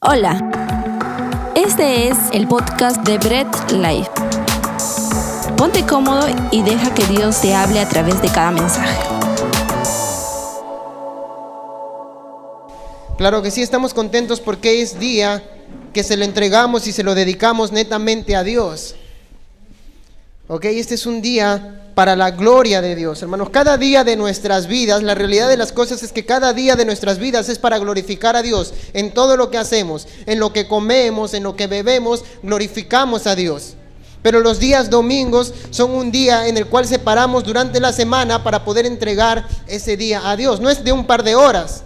Hola, este es el podcast de Bread Life. Ponte cómodo y deja que Dios te hable a través de cada mensaje. Claro que sí, estamos contentos porque es día que se lo entregamos y se lo dedicamos netamente a Dios. Ok, este es un día para la gloria de Dios, hermanos. Cada día de nuestras vidas, la realidad de las cosas es que cada día de nuestras vidas es para glorificar a Dios en todo lo que hacemos, en lo que comemos, en lo que bebemos, glorificamos a Dios. Pero los días domingos son un día en el cual separamos durante la semana para poder entregar ese día a Dios. No es de un par de horas.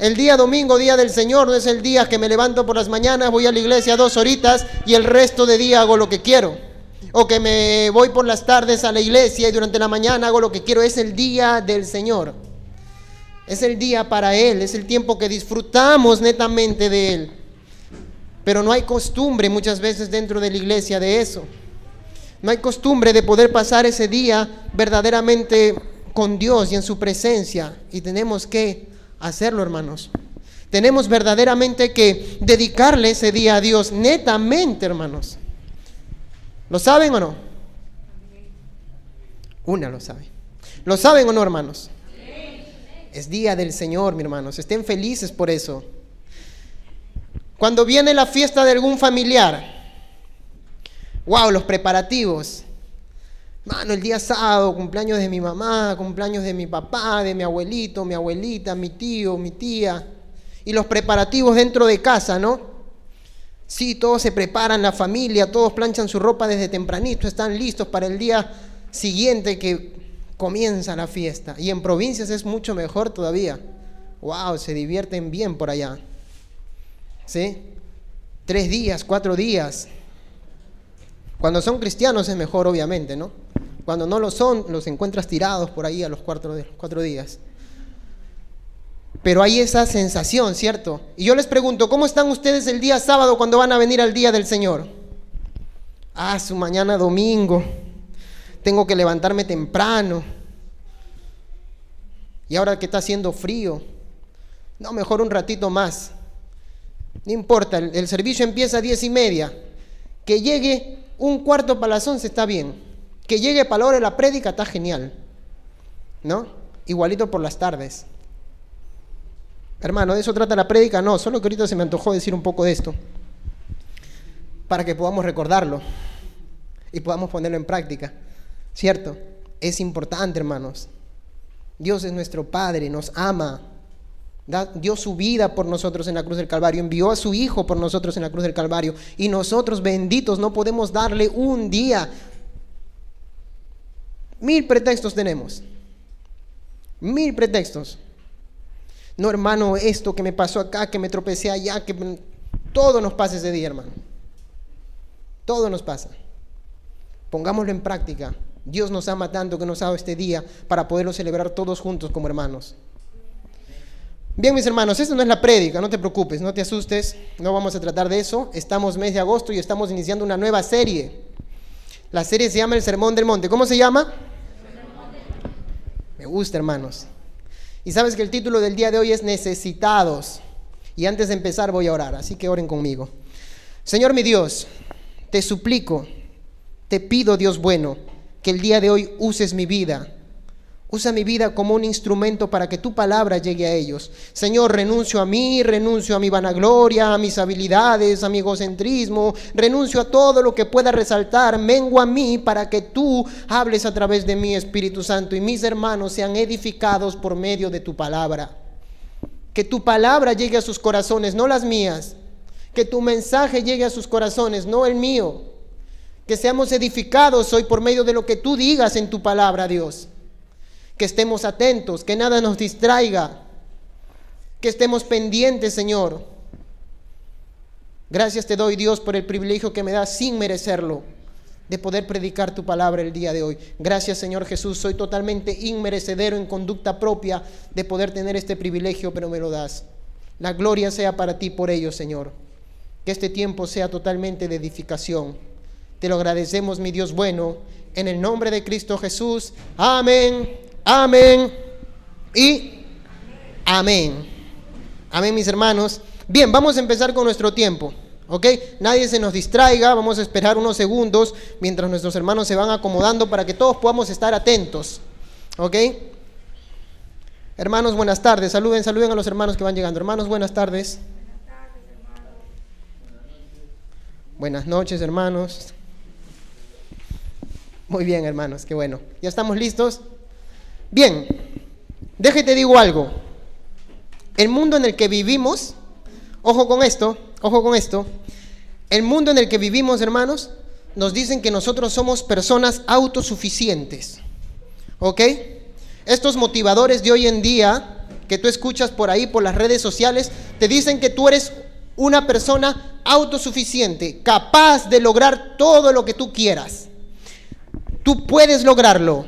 El día domingo, día del Señor, no es el día que me levanto por las mañanas, voy a la iglesia dos horitas y el resto de día hago lo que quiero o que me voy por las tardes a la iglesia y durante la mañana hago lo que quiero. Es el día del Señor. Es el día para Él, es el tiempo que disfrutamos netamente de Él. Pero no hay costumbre muchas veces dentro de la iglesia de eso. No hay costumbre de poder pasar ese día verdaderamente con Dios y en su presencia. Y tenemos que hacerlo, hermanos. Tenemos verdaderamente que dedicarle ese día a Dios, netamente, hermanos. ¿Lo saben o no? Una lo sabe. ¿Lo saben o no, hermanos? Es día del Señor, mi hermanos. Estén felices por eso. Cuando viene la fiesta de algún familiar, wow, los preparativos. Mano, el día sábado, cumpleaños de mi mamá, cumpleaños de mi papá, de mi abuelito, mi abuelita, mi tío, mi tía. Y los preparativos dentro de casa, ¿no? Sí, todos se preparan, la familia, todos planchan su ropa desde tempranito, están listos para el día siguiente que comienza la fiesta. Y en provincias es mucho mejor todavía. ¡Wow! Se divierten bien por allá. ¿Sí? Tres días, cuatro días. Cuando son cristianos es mejor, obviamente, ¿no? Cuando no lo son, los encuentras tirados por ahí a los cuatro, cuatro días. Pero hay esa sensación, ¿cierto? Y yo les pregunto, ¿cómo están ustedes el día sábado cuando van a venir al día del Señor? Ah, su mañana domingo. Tengo que levantarme temprano. Y ahora que está haciendo frío. No, mejor un ratito más. No importa, el, servicio empieza a diez y media. Que llegue un cuarto para las once está bien. Que llegue para la hora de la prédica está genial. ¿No? Igualito por las tardes. Hermano, ¿de eso trata la prédica? No, solo que ahorita se me antojó decir un poco de esto, para que podamos recordarlo y podamos ponerlo en práctica. ¿Cierto? Es importante, hermanos. Dios es nuestro Padre, nos ama, dio su vida por nosotros en la cruz del Calvario, envió a su Hijo por nosotros en la cruz del Calvario, y nosotros benditos no podemos darle un día. Mil pretextos tenemos, mil pretextos no, hermano, esto que me pasó acá, que me tropecé allá, que todo nos pasa ese día, hermano. Todo nos pasa. Pongámoslo en práctica. Dios nos ama tanto que nos ha dado este día para poderlo celebrar todos juntos como hermanos. Bien, mis hermanos, esto no es la prédica, no te preocupes, no te asustes, no vamos a tratar de eso. Estamos mes de agosto y estamos iniciando una nueva serie. La serie se llama El Sermón del Monte. ¿Cómo se llama? Me gusta, hermanos. Y sabes que el título del día de hoy es Necesitados. Y antes de empezar voy a orar, así que oren conmigo. Señor mi Dios, te suplico, te pido Dios bueno, que el día de hoy uses mi vida Usa mi vida como un instrumento para que tu palabra llegue a ellos. Señor, renuncio a mí, renuncio a mi vanagloria, a mis habilidades, a mi egocentrismo, renuncio a todo lo que pueda resaltar, mengo a mí para que tú hables a través de mi Espíritu Santo y mis hermanos sean edificados por medio de tu palabra. Que tu palabra llegue a sus corazones, no las mías. Que tu mensaje llegue a sus corazones, no el mío. Que seamos edificados hoy por medio de lo que tú digas en tu palabra, Dios que estemos atentos, que nada nos distraiga, que estemos pendientes, Señor. Gracias te doy, Dios, por el privilegio que me das sin merecerlo de poder predicar tu palabra el día de hoy. Gracias, Señor Jesús. Soy totalmente inmerecedero en conducta propia de poder tener este privilegio, pero me lo das. La gloria sea para ti por ello, Señor. Que este tiempo sea totalmente de edificación. Te lo agradecemos, mi Dios bueno, en el nombre de Cristo Jesús. Amén Amén y amén. Amén, mis hermanos. Bien, vamos a empezar con nuestro tiempo. ¿Ok? Nadie se nos distraiga, vamos a esperar unos segundos mientras nuestros hermanos se van acomodando para que todos podamos estar atentos. ¿Ok? Hermanos, buenas tardes. Saluden, saluden a los hermanos que van llegando. Hermanos, buenas tardes. Buenas noches, hermanos. Muy bien, hermanos, qué bueno. ¿Ya estamos listos? Bien, déjate digo algo. El mundo en el que vivimos, ojo con esto, ojo con esto, el mundo en el que vivimos, hermanos, nos dicen que nosotros somos personas autosuficientes. ¿Ok? Estos motivadores de hoy en día que tú escuchas por ahí, por las redes sociales, te dicen que tú eres una persona autosuficiente, capaz de lograr todo lo que tú quieras. Tú puedes lograrlo.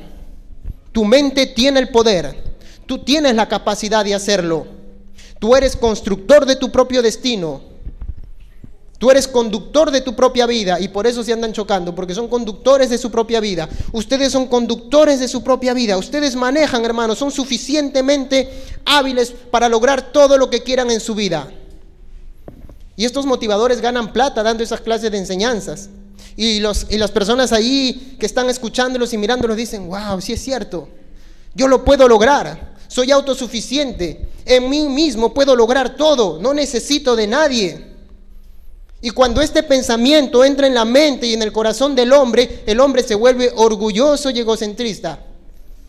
Tu mente tiene el poder. Tú tienes la capacidad de hacerlo. Tú eres constructor de tu propio destino. Tú eres conductor de tu propia vida y por eso se andan chocando, porque son conductores de su propia vida. Ustedes son conductores de su propia vida. Ustedes manejan, hermanos, son suficientemente hábiles para lograr todo lo que quieran en su vida. Y estos motivadores ganan plata dando esas clases de enseñanzas. Y, los, y las personas ahí que están escuchándolos y mirándolos dicen, wow, sí es cierto, yo lo puedo lograr, soy autosuficiente, en mí mismo puedo lograr todo, no necesito de nadie. Y cuando este pensamiento entra en la mente y en el corazón del hombre, el hombre se vuelve orgulloso y egocentrista.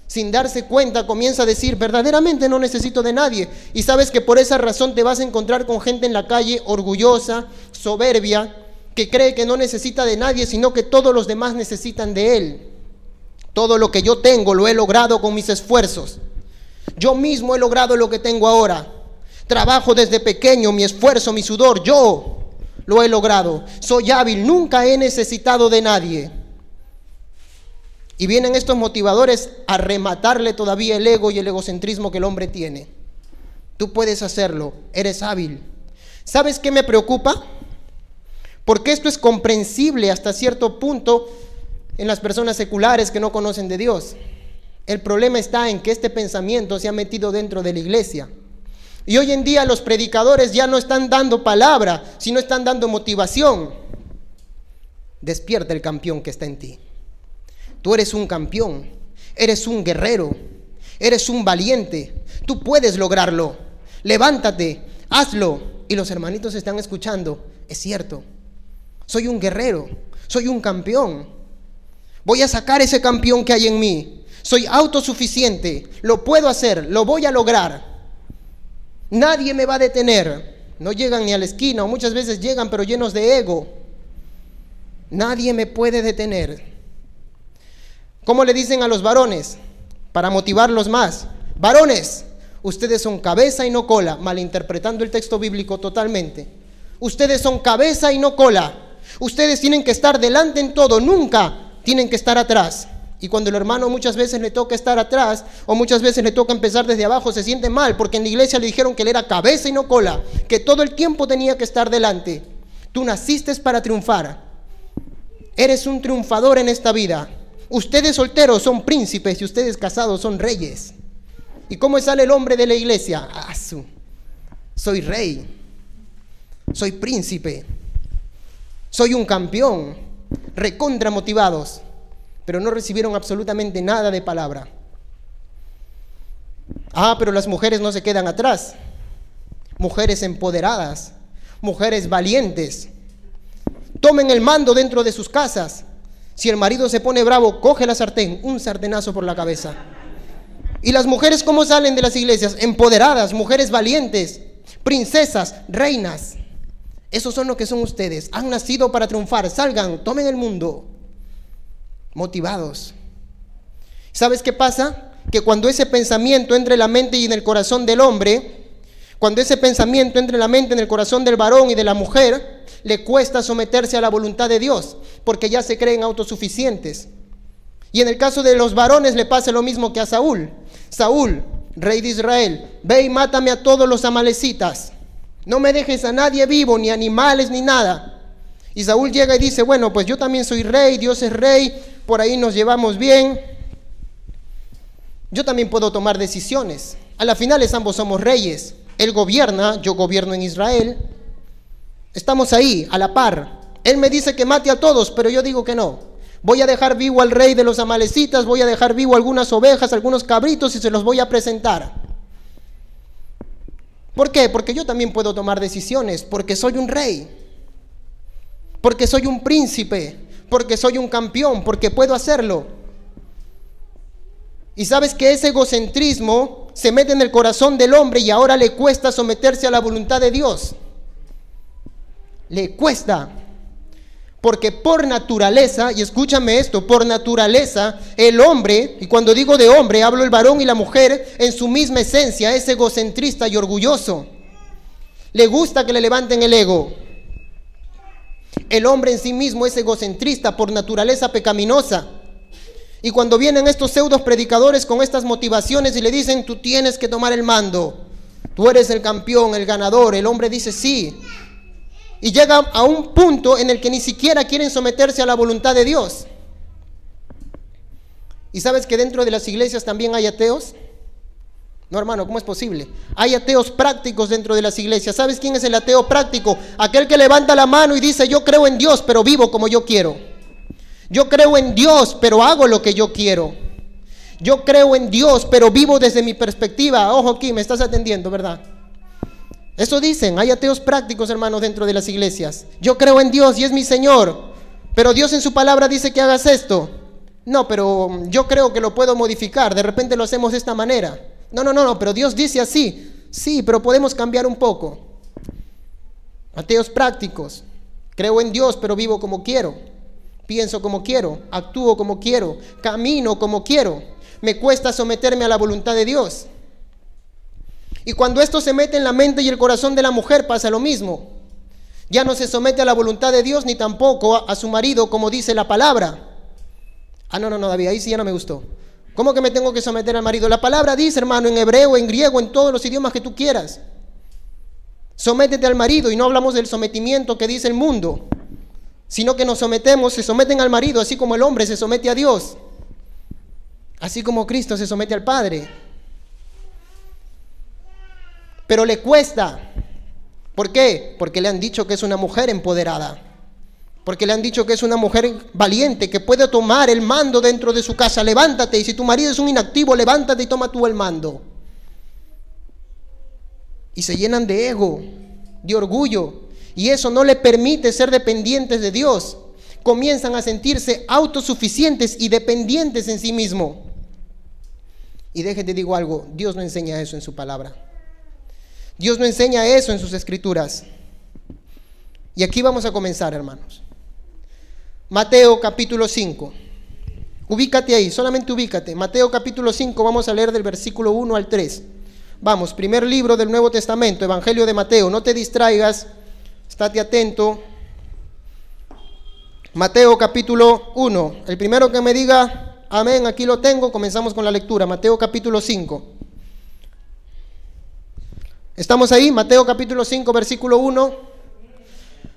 Sin darse cuenta, comienza a decir, verdaderamente no necesito de nadie. Y sabes que por esa razón te vas a encontrar con gente en la calle orgullosa, soberbia, que cree que no necesita de nadie, sino que todos los demás necesitan de él. Todo lo que yo tengo lo he logrado con mis esfuerzos. Yo mismo he logrado lo que tengo ahora. Trabajo desde pequeño, mi esfuerzo, mi sudor, yo lo he logrado. Soy hábil, nunca he necesitado de nadie. Y vienen estos motivadores a rematarle todavía el ego y el egocentrismo que el hombre tiene. Tú puedes hacerlo, eres hábil. ¿Sabes qué me preocupa? Porque esto es comprensible hasta cierto punto en las personas seculares que no conocen de Dios. El problema está en que este pensamiento se ha metido dentro de la iglesia. Y hoy en día los predicadores ya no están dando palabra, sino están dando motivación. Despierta el campeón que está en ti. Tú eres un campeón, eres un guerrero, eres un valiente. Tú puedes lograrlo. Levántate, hazlo. Y los hermanitos están escuchando. Es cierto. Soy un guerrero, soy un campeón. Voy a sacar ese campeón que hay en mí. Soy autosuficiente, lo puedo hacer, lo voy a lograr. Nadie me va a detener. No llegan ni a la esquina o muchas veces llegan pero llenos de ego. Nadie me puede detener. ¿Cómo le dicen a los varones? Para motivarlos más. Varones, ustedes son cabeza y no cola, malinterpretando el texto bíblico totalmente. Ustedes son cabeza y no cola. Ustedes tienen que estar delante en todo, nunca tienen que estar atrás. Y cuando el hermano muchas veces le toca estar atrás o muchas veces le toca empezar desde abajo, se siente mal porque en la iglesia le dijeron que él era cabeza y no cola, que todo el tiempo tenía que estar delante. Tú naciste para triunfar. Eres un triunfador en esta vida. Ustedes solteros son príncipes y ustedes casados son reyes. ¿Y cómo sale el hombre de la iglesia? Soy rey, soy príncipe, soy un campeón, recontra motivados, pero no recibieron absolutamente nada de palabra. Ah, pero las mujeres no se quedan atrás. Mujeres empoderadas, mujeres valientes. Tomen el mando dentro de sus casas. Si el marido se pone bravo, coge la sartén, un sartenazo por la cabeza. ¿Y las mujeres cómo salen de las iglesias? Empoderadas, mujeres valientes, princesas, reinas. Esos son lo que son ustedes. Han nacido para triunfar. Salgan, tomen el mundo. Motivados. ¿Sabes qué pasa? Que cuando ese pensamiento entre en la mente y en el corazón del hombre, cuando ese pensamiento entre en la mente, en el corazón del varón y de la mujer, le cuesta someterse a la voluntad de Dios, porque ya se creen autosuficientes. Y en el caso de los varones le pasa lo mismo que a Saúl. Saúl, rey de Israel, ve y mátame a todos los amalecitas. No me dejes a nadie vivo, ni animales, ni nada. Y Saúl llega y dice, bueno, pues yo también soy rey, Dios es rey, por ahí nos llevamos bien. Yo también puedo tomar decisiones. A la finales ambos somos reyes. Él gobierna, yo gobierno en Israel. Estamos ahí, a la par. Él me dice que mate a todos, pero yo digo que no. Voy a dejar vivo al rey de los amalecitas, voy a dejar vivo algunas ovejas, algunos cabritos y se los voy a presentar. ¿Por qué? Porque yo también puedo tomar decisiones, porque soy un rey, porque soy un príncipe, porque soy un campeón, porque puedo hacerlo. Y sabes que ese egocentrismo se mete en el corazón del hombre y ahora le cuesta someterse a la voluntad de Dios. Le cuesta. Porque por naturaleza, y escúchame esto, por naturaleza, el hombre, y cuando digo de hombre, hablo el varón y la mujer, en su misma esencia es egocentrista y orgulloso. Le gusta que le levanten el ego. El hombre en sí mismo es egocentrista por naturaleza pecaminosa. Y cuando vienen estos pseudos predicadores con estas motivaciones y le dicen, tú tienes que tomar el mando, tú eres el campeón, el ganador, el hombre dice, sí, y llega a un punto en el que ni siquiera quieren someterse a la voluntad de Dios. ¿Y sabes que dentro de las iglesias también hay ateos? No, hermano, ¿cómo es posible? Hay ateos prácticos dentro de las iglesias. ¿Sabes quién es el ateo práctico? Aquel que levanta la mano y dice, yo creo en Dios, pero vivo como yo quiero. Yo creo en Dios, pero hago lo que yo quiero. Yo creo en Dios, pero vivo desde mi perspectiva. Ojo aquí, me estás atendiendo, ¿verdad? Eso dicen, hay ateos prácticos, hermanos, dentro de las iglesias. Yo creo en Dios y es mi Señor, pero Dios en su palabra dice que hagas esto. No, pero yo creo que lo puedo modificar, de repente lo hacemos de esta manera. No, no, no, no, pero Dios dice así. Sí, pero podemos cambiar un poco. Ateos prácticos. Creo en Dios, pero vivo como quiero. Pienso como quiero, actúo como quiero, camino como quiero. Me cuesta someterme a la voluntad de Dios. Y cuando esto se mete en la mente y el corazón de la mujer pasa lo mismo. Ya no se somete a la voluntad de Dios ni tampoco a, su marido como dice la palabra. Ah, no, no, no, David, ahí sí ya no me gustó. ¿Cómo que me tengo que someter al marido? La palabra dice, hermano, en hebreo, en griego, en todos los idiomas que tú quieras. Sométete al marido y no hablamos del sometimiento que dice el mundo, sino que nos sometemos, se someten al marido, así como el hombre se somete a Dios, así como Cristo se somete al Padre pero le cuesta. ¿Por qué? Porque le han dicho que es una mujer empoderada. Porque le han dicho que es una mujer valiente, que puede tomar el mando dentro de su casa. Levántate y si tu marido es un inactivo, levántate y toma tú el mando. Y se llenan de ego, de orgullo. Y eso no le permite ser dependientes de Dios. Comienzan a sentirse autosuficientes y dependientes en sí mismo. Y déjate digo algo, Dios no enseña eso en su palabra. Dios no enseña eso en sus escrituras. Y aquí vamos a comenzar, hermanos. Mateo capítulo 5. Ubícate ahí, solamente ubícate. Mateo capítulo 5, vamos a leer del versículo 1 al 3. Vamos, primer libro del Nuevo Testamento, Evangelio de Mateo. No te distraigas, estate atento. Mateo capítulo 1. El primero que me diga, amén, aquí lo tengo, comenzamos con la lectura. Mateo capítulo 5. ¿Estamos ahí? Mateo capítulo 5, versículo 1.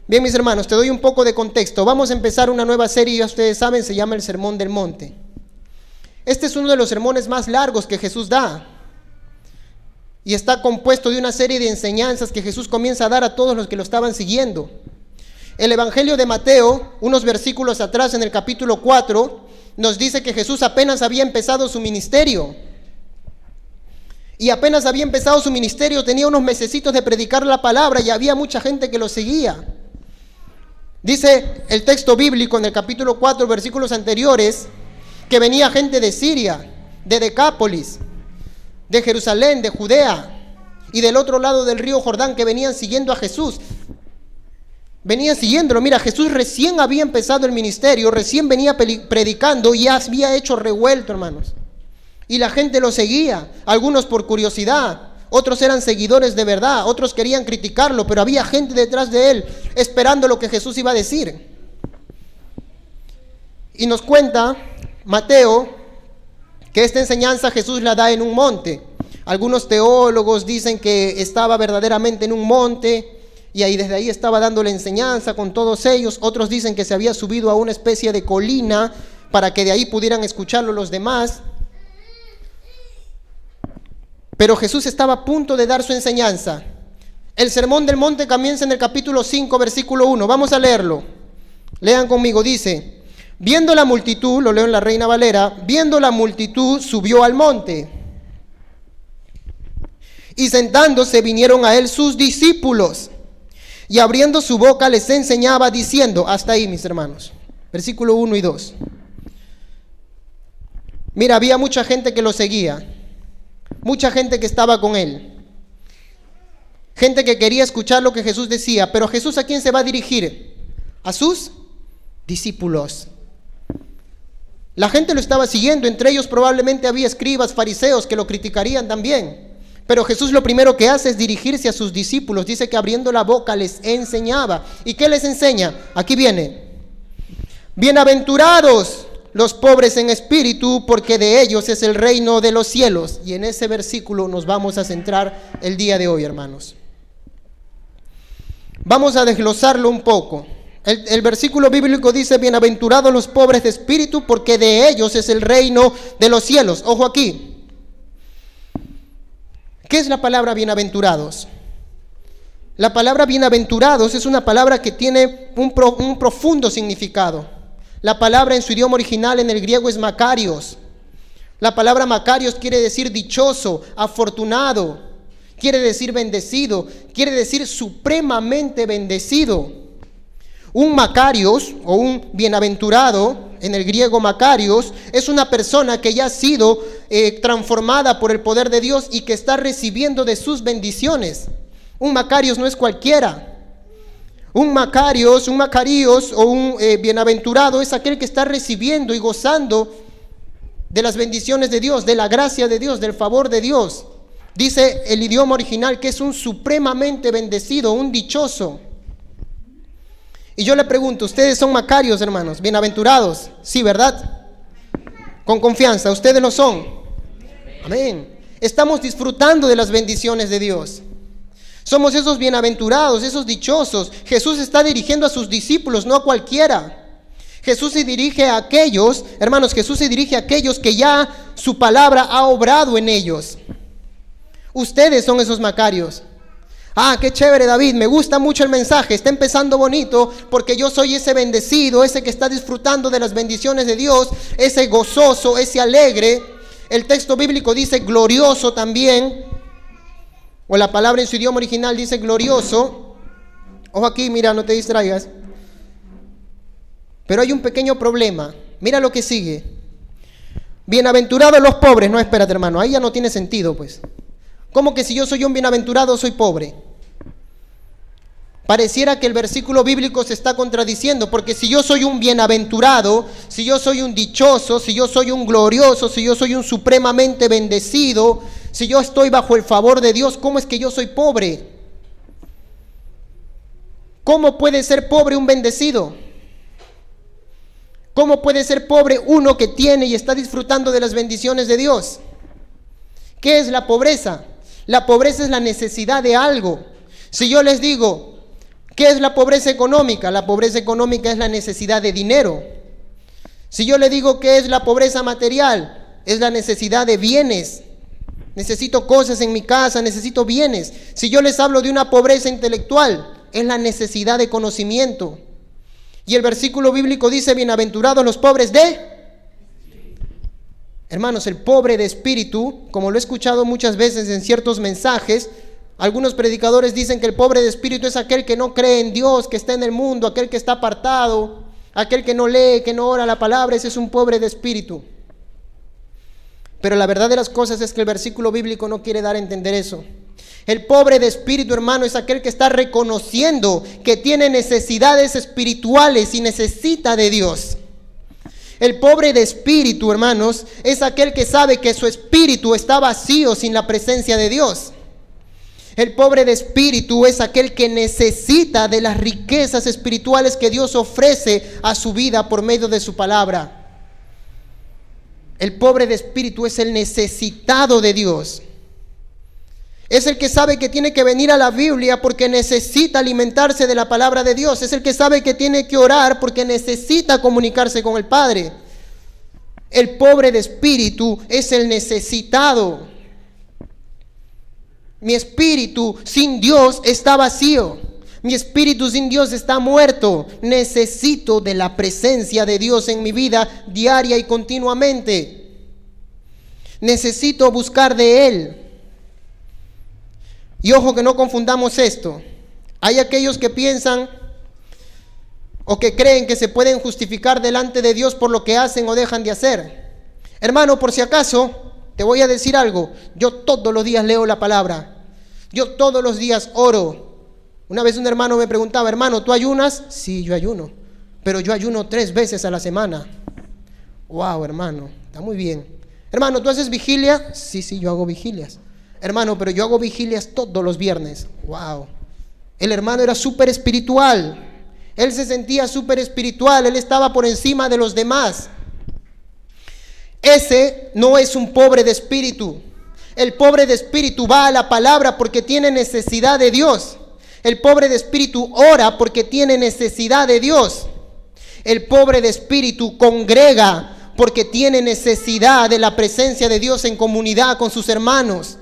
Bien, mis hermanos, te doy un poco de contexto. Vamos a empezar una nueva serie, ya ustedes saben, se llama el Sermón del Monte. Este es uno de los sermones más largos que Jesús da. Y está compuesto de una serie de enseñanzas que Jesús comienza a dar a todos los que lo estaban siguiendo. El Evangelio de Mateo, unos versículos atrás en el capítulo 4, nos dice que Jesús apenas había empezado su ministerio. Y apenas había empezado su ministerio, tenía unos mesecitos de predicar la palabra y había mucha gente que lo seguía. Dice el texto bíblico en el capítulo 4, versículos anteriores, que venía gente de Siria, de Decápolis, de Jerusalén, de Judea y del otro lado del río Jordán que venían siguiendo a Jesús. Venían siguiéndolo. Mira, Jesús recién había empezado el ministerio, recién venía predicando y había hecho revuelto, hermanos. Y la gente lo seguía, algunos por curiosidad, otros eran seguidores de verdad, otros querían criticarlo, pero había gente detrás de él esperando lo que Jesús iba a decir. Y nos cuenta Mateo que esta enseñanza Jesús la da en un monte. Algunos teólogos dicen que estaba verdaderamente en un monte y ahí desde ahí estaba dando la enseñanza con todos ellos. Otros dicen que se había subido a una especie de colina para que de ahí pudieran escucharlo los demás. Pero Jesús estaba a punto de dar su enseñanza. El sermón del monte comienza en el capítulo 5, versículo 1. Vamos a leerlo. Lean conmigo, dice, viendo la multitud, lo leo en la Reina Valera, viendo la multitud subió al monte. Y sentándose vinieron a él sus discípulos. Y abriendo su boca les enseñaba diciendo, hasta ahí mis hermanos, versículo 1 y 2. Mira, había mucha gente que lo seguía, mucha gente que estaba con él, gente que quería escuchar lo que Jesús decía, pero Jesús a quién se va a dirigir? A sus discípulos. La gente lo estaba siguiendo, entre ellos probablemente había escribas, fariseos que lo criticarían también. Pero Jesús lo primero que hace es dirigirse a sus discípulos. Dice que abriendo la boca les enseñaba. ¿Y qué les enseña? Aquí viene. Bienaventurados los pobres en espíritu, porque de ellos es el reino de los cielos. Y en ese versículo nos vamos a centrar el día de hoy, hermanos. Vamos a desglosarlo un poco. El, versículo bíblico dice, bienaventurados los pobres de espíritu, porque de ellos es el reino de los cielos. Ojo aquí. ¿Qué es la palabra bienaventurados? La palabra bienaventurados es una palabra que tiene un, un, profundo significado. La palabra en su idioma original en el griego es macarios. La palabra macarios quiere decir dichoso, afortunado, quiere decir bendecido, quiere decir supremamente bendecido. Un Macarios o un bienaventurado, en el griego Macarios, es una persona que ya ha sido eh, transformada por el poder de Dios y que está recibiendo de sus bendiciones. Un Macarios no es cualquiera. Un Macarios, un Macarios o un eh, bienaventurado es aquel que está recibiendo y gozando de las bendiciones de Dios, de la gracia de Dios, del favor de Dios. Dice el idioma original que es un supremamente bendecido, un dichoso. Y yo le pregunto, ¿ustedes son macarios, hermanos? Bienaventurados. Sí, ¿verdad? Con confianza, ustedes lo son. Amén. Estamos disfrutando de las bendiciones de Dios. Somos esos bienaventurados, esos dichosos. Jesús está dirigiendo a sus discípulos, no a cualquiera. Jesús se dirige a aquellos, hermanos, Jesús se dirige a aquellos que ya su palabra ha obrado en ellos. Ustedes son esos macarios. Ah, qué chévere David, me gusta mucho el mensaje, está empezando bonito porque yo soy ese bendecido, ese que está disfrutando de las bendiciones de Dios, ese gozoso, ese alegre. El texto bíblico dice glorioso también, o la palabra en su idioma original dice glorioso. Ojo aquí, mira, no te distraigas. Pero hay un pequeño problema. Mira lo que sigue. Bienaventurados los pobres. No, espérate hermano, ahí ya no tiene sentido pues. ¿Cómo que si yo soy un bienaventurado soy pobre? Pareciera que el versículo bíblico se está contradiciendo, porque si yo soy un bienaventurado, si yo soy un dichoso, si yo soy un glorioso, si yo soy un supremamente bendecido, si yo estoy bajo el favor de Dios, ¿cómo es que yo soy pobre? ¿Cómo puede ser pobre un bendecido? ¿Cómo puede ser pobre uno que tiene y está disfrutando de las bendiciones de Dios? ¿Qué es la pobreza? La pobreza es la necesidad de algo. Si yo les digo, ¿qué es la pobreza económica? La pobreza económica es la necesidad de dinero. Si yo le digo qué es la pobreza material, es la necesidad de bienes. Necesito cosas en mi casa, necesito bienes. Si yo les hablo de una pobreza intelectual, es la necesidad de conocimiento. Y el versículo bíblico dice, bienaventurados los pobres de Hermanos, el pobre de espíritu, como lo he escuchado muchas veces en ciertos mensajes, algunos predicadores dicen que el pobre de espíritu es aquel que no cree en Dios, que está en el mundo, aquel que está apartado, aquel que no lee, que no ora la palabra, ese es un pobre de espíritu. Pero la verdad de las cosas es que el versículo bíblico no quiere dar a entender eso. El pobre de espíritu, hermano, es aquel que está reconociendo que tiene necesidades espirituales y necesita de Dios. El pobre de espíritu, hermanos, es aquel que sabe que su espíritu está vacío sin la presencia de Dios. El pobre de espíritu es aquel que necesita de las riquezas espirituales que Dios ofrece a su vida por medio de su palabra. El pobre de espíritu es el necesitado de Dios. Es el que sabe que tiene que venir a la Biblia porque necesita alimentarse de la palabra de Dios. Es el que sabe que tiene que orar porque necesita comunicarse con el Padre. El pobre de espíritu es el necesitado. Mi espíritu sin Dios está vacío. Mi espíritu sin Dios está muerto. Necesito de la presencia de Dios en mi vida diaria y continuamente. Necesito buscar de Él. Y ojo que no confundamos esto. Hay aquellos que piensan o que creen que se pueden justificar delante de Dios por lo que hacen o dejan de hacer. Hermano, por si acaso, te voy a decir algo. Yo todos los días leo la palabra. Yo todos los días oro. Una vez un hermano me preguntaba, hermano, ¿tú ayunas? Sí, yo ayuno. Pero yo ayuno tres veces a la semana. Wow, hermano, está muy bien. Hermano, ¿tú haces vigilia? Sí, sí, yo hago vigilias. Hermano, pero yo hago vigilias todos los viernes. Wow. El hermano era súper espiritual. Él se sentía súper espiritual, él estaba por encima de los demás. Ese no es un pobre de espíritu. El pobre de espíritu va a la palabra porque tiene necesidad de Dios. El pobre de espíritu ora porque tiene necesidad de Dios. El pobre de espíritu congrega porque tiene necesidad de la presencia de Dios en comunidad con sus hermanos.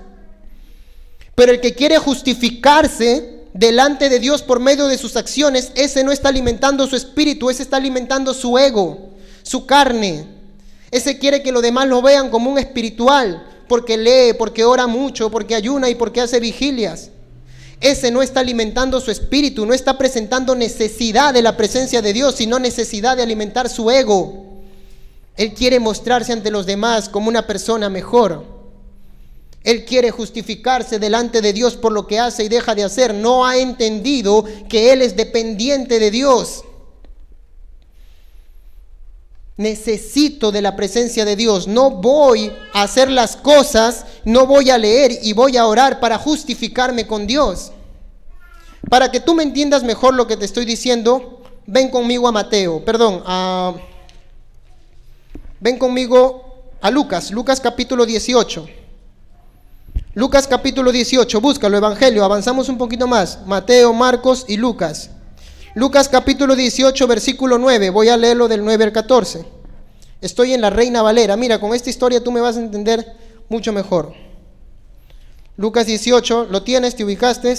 Pero el que quiere justificarse delante de Dios por medio de sus acciones, ese no está alimentando su espíritu, ese está alimentando su ego, su carne. Ese quiere que los demás lo vean como un espiritual, porque lee, porque ora mucho, porque ayuna y porque hace vigilias. Ese no está alimentando su espíritu, no está presentando necesidad de la presencia de Dios, sino necesidad de alimentar su ego. Él quiere mostrarse ante los demás como una persona mejor. Él quiere justificarse delante de Dios por lo que hace y deja de hacer. No ha entendido que Él es dependiente de Dios. Necesito de la presencia de Dios. No voy a hacer las cosas, no voy a leer y voy a orar para justificarme con Dios. Para que tú me entiendas mejor lo que te estoy diciendo, ven conmigo a Mateo, perdón, a, ven conmigo a Lucas, Lucas capítulo 18. Lucas capítulo 18, búscalo, Evangelio, avanzamos un poquito más. Mateo, Marcos y Lucas. Lucas capítulo 18, versículo 9, voy a leerlo del 9 al 14. Estoy en la Reina Valera, mira, con esta historia tú me vas a entender mucho mejor. Lucas 18, ¿lo tienes? ¿Te ubicaste?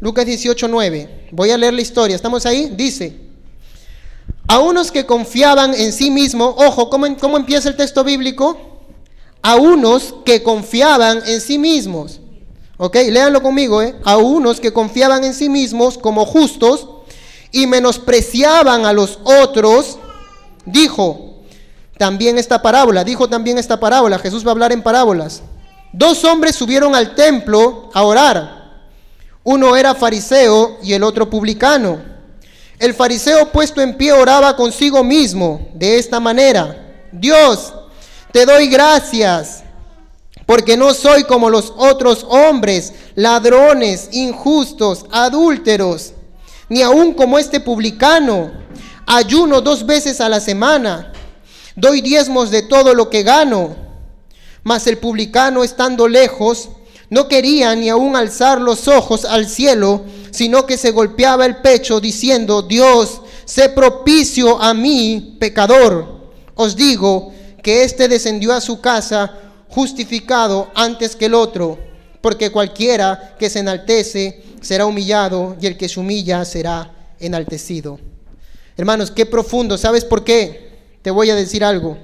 Lucas 18, 9. Voy a leer la historia, ¿estamos ahí? Dice, a unos que confiaban en sí mismos, ojo, ¿cómo, cómo empieza el texto bíblico? a unos que confiaban en sí mismos. ¿Ok? Léanlo conmigo, ¿eh? A unos que confiaban en sí mismos como justos y menospreciaban a los otros, dijo también esta parábola, dijo también esta parábola, Jesús va a hablar en parábolas. Dos hombres subieron al templo a orar. Uno era fariseo y el otro publicano. El fariseo puesto en pie oraba consigo mismo de esta manera. Dios, te doy gracias porque no soy como los otros hombres, ladrones, injustos, adúlteros, ni aun como este publicano. Ayuno dos veces a la semana, doy diezmos de todo lo que gano. Mas el publicano, estando lejos, no quería ni aun alzar los ojos al cielo, sino que se golpeaba el pecho diciendo, Dios, sé propicio a mí, pecador. Os digo, que éste descendió a su casa justificado antes que el otro, porque cualquiera que se enaltece será humillado y el que se humilla será enaltecido. Hermanos, qué profundo, ¿sabes por qué? Te voy a decir algo.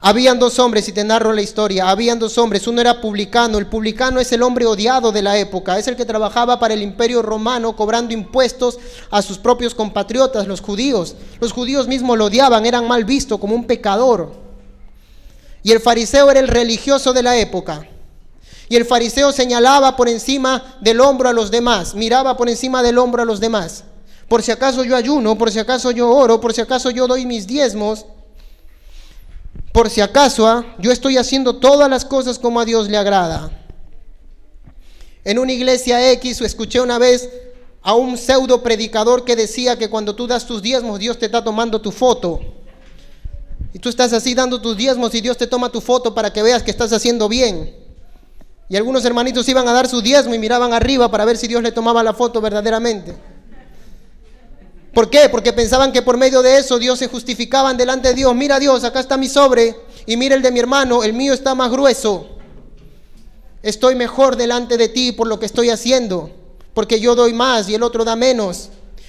Habían dos hombres, y te narro la historia, habían dos hombres, uno era publicano, el publicano es el hombre odiado de la época, es el que trabajaba para el imperio romano cobrando impuestos a sus propios compatriotas, los judíos. Los judíos mismos lo odiaban, eran mal vistos como un pecador. Y el fariseo era el religioso de la época. Y el fariseo señalaba por encima del hombro a los demás, miraba por encima del hombro a los demás. Por si acaso yo ayuno, por si acaso yo oro, por si acaso yo doy mis diezmos, por si acaso, ¿ah? yo estoy haciendo todas las cosas como a Dios le agrada. En una iglesia X escuché una vez a un pseudo predicador que decía que cuando tú das tus diezmos, Dios te está tomando tu foto. Y tú estás así dando tus diezmos y Dios te toma tu foto para que veas que estás haciendo bien. Y algunos hermanitos iban a dar su diezmo y miraban arriba para ver si Dios le tomaba la foto verdaderamente. ¿Por qué? Porque pensaban que por medio de eso Dios se justificaban delante de Dios. Mira Dios, acá está mi sobre y mira el de mi hermano, el mío está más grueso. estoy mejor delante de ti por lo que estoy haciendo, porque yo doy más y el otro da menos,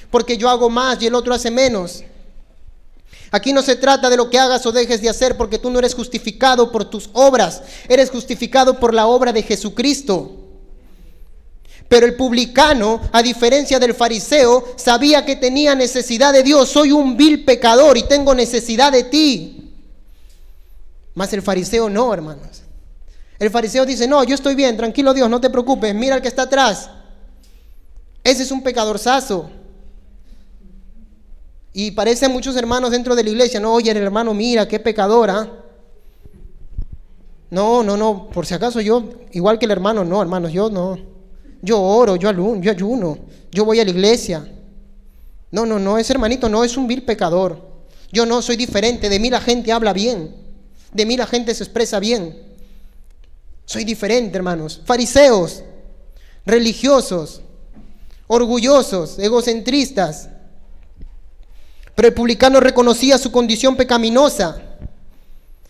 porque yo hago más y el otro hace menos. Aquí no se trata de lo que hagas o dejes de hacer, porque tú no eres justificado por tus obras, eres justificado por la obra de Jesucristo. Pero el publicano, a diferencia del fariseo, sabía que tenía necesidad de Dios. Soy un vil pecador y tengo necesidad de ti. Mas el fariseo no, hermanos. El fariseo dice, no, yo estoy bien, tranquilo Dios, no te preocupes, mira al que está atrás. Ese es un pecadorzazo. Y parece muchos hermanos dentro de la iglesia, no, oye, el hermano, mira, qué pecadora. No, no, no, por si acaso yo, igual que el hermano, no, hermanos, yo no. Yo oro, yo, ayuno, yo ayuno, yo voy a la iglesia. No, no, no, ese hermanito no es un vil pecador. Yo no soy diferente, de mí la gente habla bien, de mí la gente se expresa bien. Soy diferente, hermanos. Fariseos, religiosos, orgullosos, egocentristas. Pero el publicano reconocía su condición pecaminosa.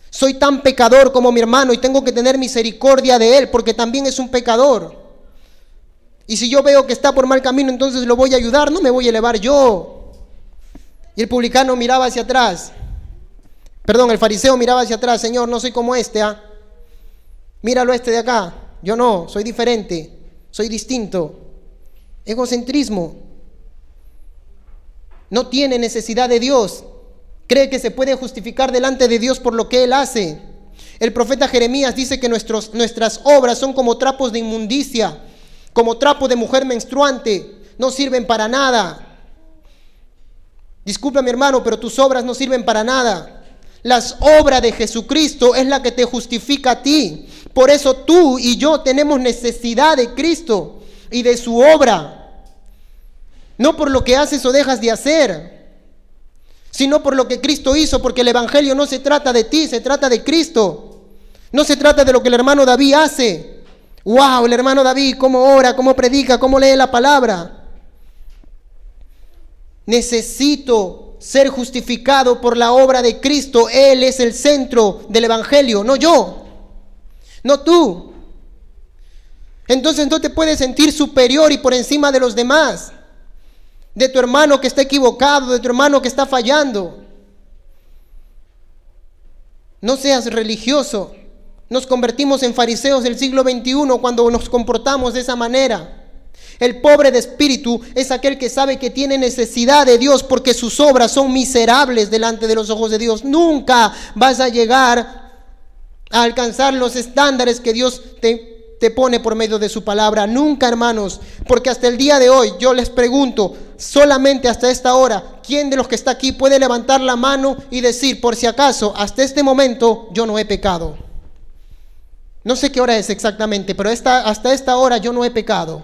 Soy tan pecador como mi hermano y tengo que tener misericordia de él porque también es un pecador. Y si yo veo que está por mal camino, entonces lo voy a ayudar, no me voy a elevar yo. Y el publicano miraba hacia atrás. Perdón, el fariseo miraba hacia atrás, Señor, no soy como este, ¿ah? Míralo este de acá. Yo no, soy diferente, soy distinto. Egocentrismo. No tiene necesidad de Dios. Cree que se puede justificar delante de Dios por lo que Él hace. El profeta Jeremías dice que nuestras obras son como trapos de inmundicia como trapo de mujer menstruante, no sirven para nada. Disculpa mi hermano, pero tus obras no sirven para nada. Las obras de Jesucristo es la que te justifica a ti. Por eso tú y yo tenemos necesidad de Cristo y de su obra. No por lo que haces o dejas de hacer, sino por lo que Cristo hizo, porque el Evangelio no se trata de ti, se trata de Cristo. No se trata de lo que el hermano David hace, Wow, el hermano David, cómo ora, cómo predica, cómo lee la palabra. Necesito ser justificado por la obra de Cristo. Él es el centro del Evangelio, no yo, no tú. Entonces no te puedes sentir superior y por encima de los demás, de tu hermano que está equivocado, de tu hermano que está fallando. No seas religioso. Nos convertimos en fariseos del siglo XXI cuando nos comportamos de esa manera. El pobre de espíritu es aquel que sabe que tiene necesidad de Dios porque sus obras son miserables delante de los ojos de Dios. Nunca vas a llegar a alcanzar los estándares que Dios te, te pone por medio de su palabra. Nunca, hermanos, porque hasta el día de hoy yo les pregunto, solamente hasta esta hora, ¿quién de los que está aquí puede levantar la mano y decir, por si acaso, hasta este momento yo no he pecado? No sé qué hora es exactamente, pero hasta esta hora yo no he pecado.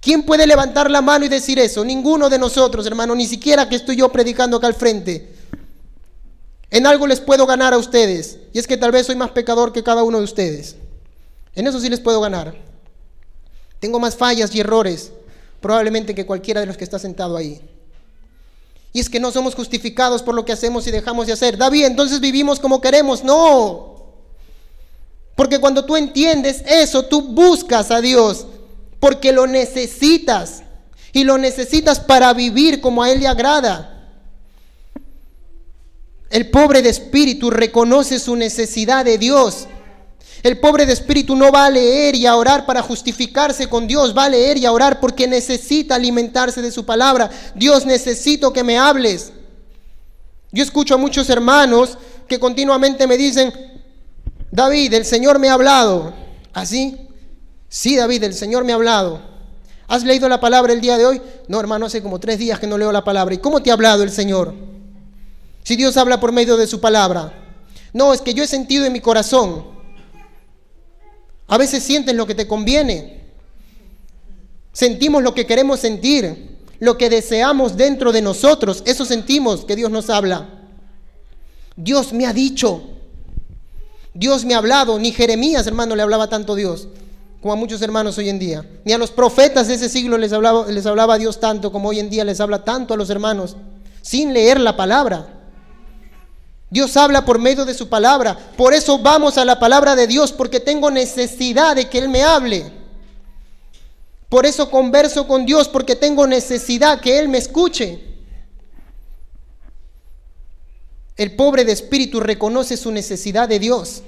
¿Quién puede levantar la mano y decir eso? Ninguno de nosotros, hermano, ni siquiera que estoy yo predicando acá al frente. En algo les puedo ganar a ustedes, y es que tal vez soy más pecador que cada uno de ustedes. En eso sí les puedo ganar. Tengo más fallas y errores, probablemente que cualquiera de los que está sentado ahí. Y es que no somos justificados por lo que hacemos y dejamos de hacer. David, entonces vivimos como queremos. No, porque cuando tú entiendes eso, tú buscas a Dios, porque lo necesitas. Y lo necesitas para vivir como a Él le agrada. El pobre de espíritu reconoce su necesidad de Dios. El pobre de espíritu no va a leer y a orar para justificarse con Dios, va a leer y a orar porque necesita alimentarse de su palabra. Dios necesito que me hables. Yo escucho a muchos hermanos que continuamente me dicen, David, el Señor me ha hablado. ¿Así? Sí, David, el Señor me ha hablado. ¿Has leído la palabra el día de hoy? No, hermano, hace como tres días que no leo la palabra. ¿Y cómo te ha hablado el Señor? Si Dios habla por medio de su palabra. No, es que yo he sentido en mi corazón. A veces sientes lo que te conviene. Sentimos lo que queremos sentir, lo que deseamos dentro de nosotros. Eso sentimos que Dios nos habla. Dios me ha dicho. Dios me ha hablado, ni Jeremías, hermano, le hablaba tanto Dios como a muchos hermanos hoy en día. Ni a los profetas de ese siglo les hablaba, les hablaba Dios tanto como hoy en día les habla tanto a los hermanos, sin leer la palabra. Dios habla por medio de su palabra. Por eso vamos a la palabra de Dios, porque tengo necesidad de que Él me hable. Por eso converso con Dios, porque tengo necesidad que Él me escuche. El pobre de espíritu reconoce su necesidad de Dios.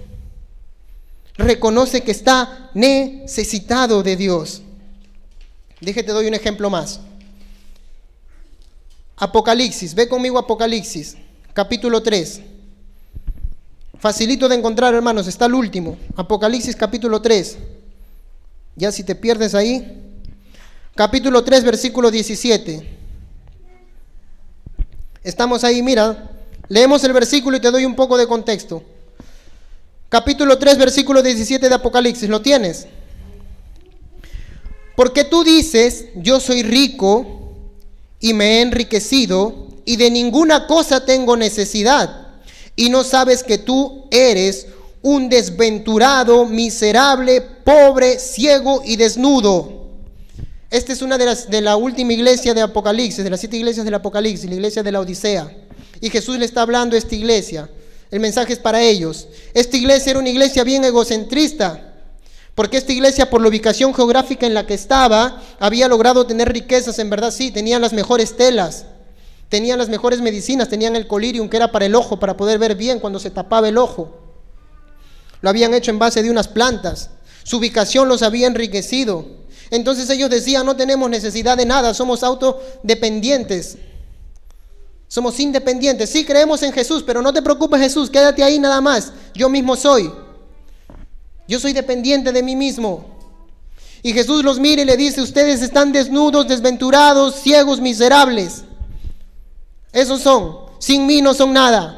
Reconoce que está necesitado de Dios. Déjate doy un ejemplo más. Apocalipsis, ve conmigo Apocalipsis, capítulo 3. Facilito de encontrar, hermanos, está el último. Apocalipsis capítulo 3. Ya si te pierdes ahí. Capítulo 3, versículo 17. Estamos ahí, mira. Leemos el versículo y te doy un poco de contexto. Capítulo 3, versículo 17 de Apocalipsis. ¿Lo tienes? Porque tú dices, yo soy rico y me he enriquecido y de ninguna cosa tengo necesidad y no sabes que tú eres un desventurado, miserable, pobre, ciego y desnudo. Esta es una de las de la última iglesia de Apocalipsis, de las siete iglesias del Apocalipsis, la iglesia de la Odisea. Y Jesús le está hablando a esta iglesia. El mensaje es para ellos. Esta iglesia era una iglesia bien egocentrista, porque esta iglesia, por la ubicación geográfica en la que estaba, había logrado tener riquezas, en verdad sí, tenían las mejores telas, Tenían las mejores medicinas, tenían el colirium que era para el ojo, para poder ver bien cuando se tapaba el ojo. Lo habían hecho en base de unas plantas. Su ubicación los había enriquecido. Entonces ellos decían, no tenemos necesidad de nada, somos autodependientes. Somos independientes. Sí creemos en Jesús, pero no te preocupes Jesús, quédate ahí nada más. Yo mismo soy. Yo soy dependiente de mí mismo. Y Jesús los mira y le dice, ustedes están desnudos, desventurados, ciegos, miserables. Esos son. Sin mí no son nada.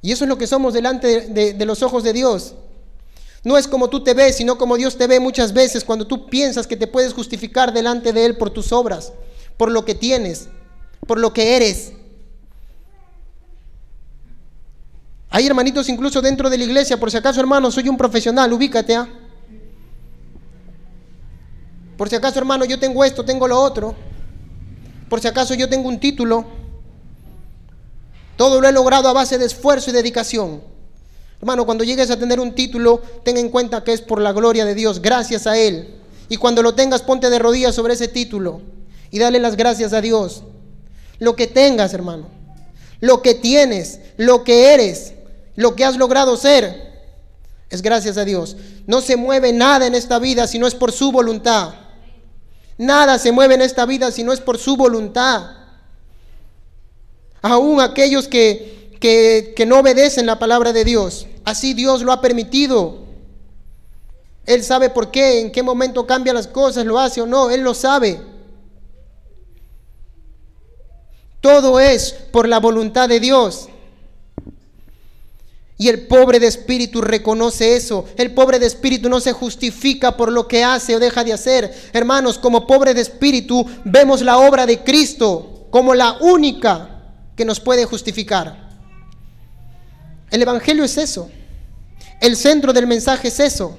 Y eso es lo que somos delante de, los ojos de Dios. No es como tú te ves, sino como Dios te ve muchas veces cuando tú piensas que te puedes justificar delante de Él por tus obras, por lo que tienes, por lo que eres. Hay hermanitos incluso dentro de la iglesia, por si acaso hermano, soy un profesional, ubícate. ¿ah? Por si acaso hermano, yo tengo esto, tengo lo otro por si acaso yo tengo un título. Todo lo he logrado a base de esfuerzo y dedicación. Hermano, cuando llegues a tener un título, ten en cuenta que es por la gloria de Dios, gracias a Él. Y cuando lo tengas, ponte de rodillas sobre ese título y dale las gracias a Dios. Lo que tengas, hermano, lo que tienes, lo que eres, lo que has logrado ser, es gracias a Dios. No se mueve nada en esta vida si no es por su voluntad. Nada se mueve en esta vida si no es por su voluntad. Aún aquellos que, que, no obedecen la palabra de Dios, así Dios lo ha permitido. Él sabe por qué, en qué momento cambia las cosas, lo hace o no, Él lo sabe. Todo es por la voluntad de Dios. Y el pobre de espíritu reconoce eso. El pobre de espíritu no se justifica por lo que hace o deja de hacer. Hermanos, como pobre de espíritu vemos la obra de Cristo como la única que nos puede justificar. El Evangelio es eso. El centro del mensaje es eso.